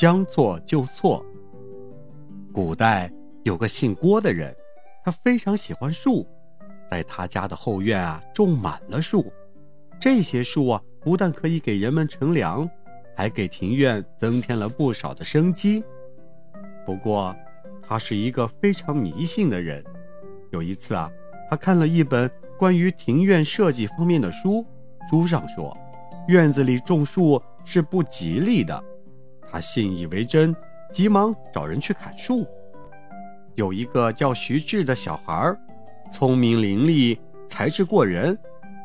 将错就错。古代有个姓郭的人，他非常喜欢树，在他家的后院啊种满了树。这些树啊，不但可以给人们乘凉，还给庭院增添了不少的生机。不过，他是一个非常迷信的人。有一次啊，他看了一本关于庭院设计方面的书，书上说，院子里种树是不吉利的。他信以为真。急忙找人去砍树。有一个叫徐志的小孩，聪明伶俐，才智过人。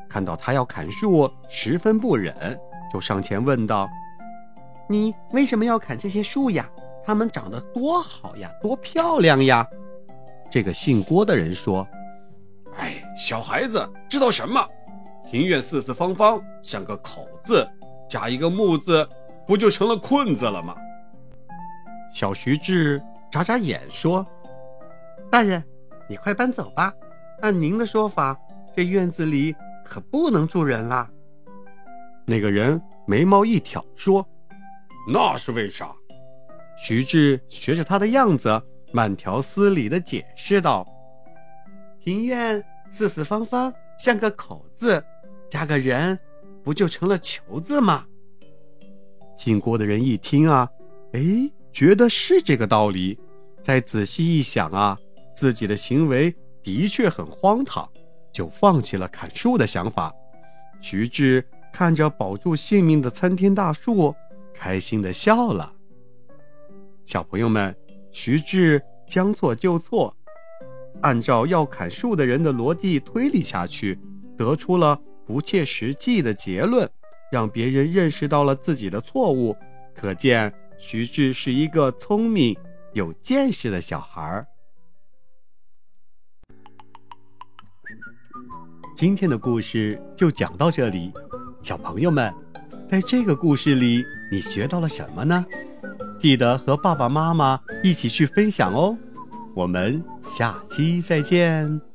看到他要砍树，十分不忍，就上前问道：“你为什么要砍这些树呀？它们长得多好呀，多漂亮呀！”这个姓郭的人说：“哎，小孩子知道什么？庭院四四方方，像个口字，加一个木字，不就成了困字了吗？”小徐志眨眨眼说：“大人，你快搬走吧。按您的说法，这院子里可不能住人了。”那个人眉毛一挑说：“那是为啥？”徐志学着他的样子，慢条斯理地解释道：“庭院四四方方，像个口字，加个人，不就成了求字吗？”姓郭的人一听啊，哎。觉得是这个道理，再仔细一想啊，自己的行为的确很荒唐，就放弃了砍树的想法。徐志看着保住性命的参天大树，开心的笑了。小朋友们，徐志将错就错，按照要砍树的人的逻辑推理下去，得出了不切实际的结论，让别人认识到了自己的错误。可见。徐志是一个聪明、有见识的小孩儿。今天的故事就讲到这里，小朋友们，在这个故事里你学到了什么呢？记得和爸爸妈妈一起去分享哦。我们下期再见。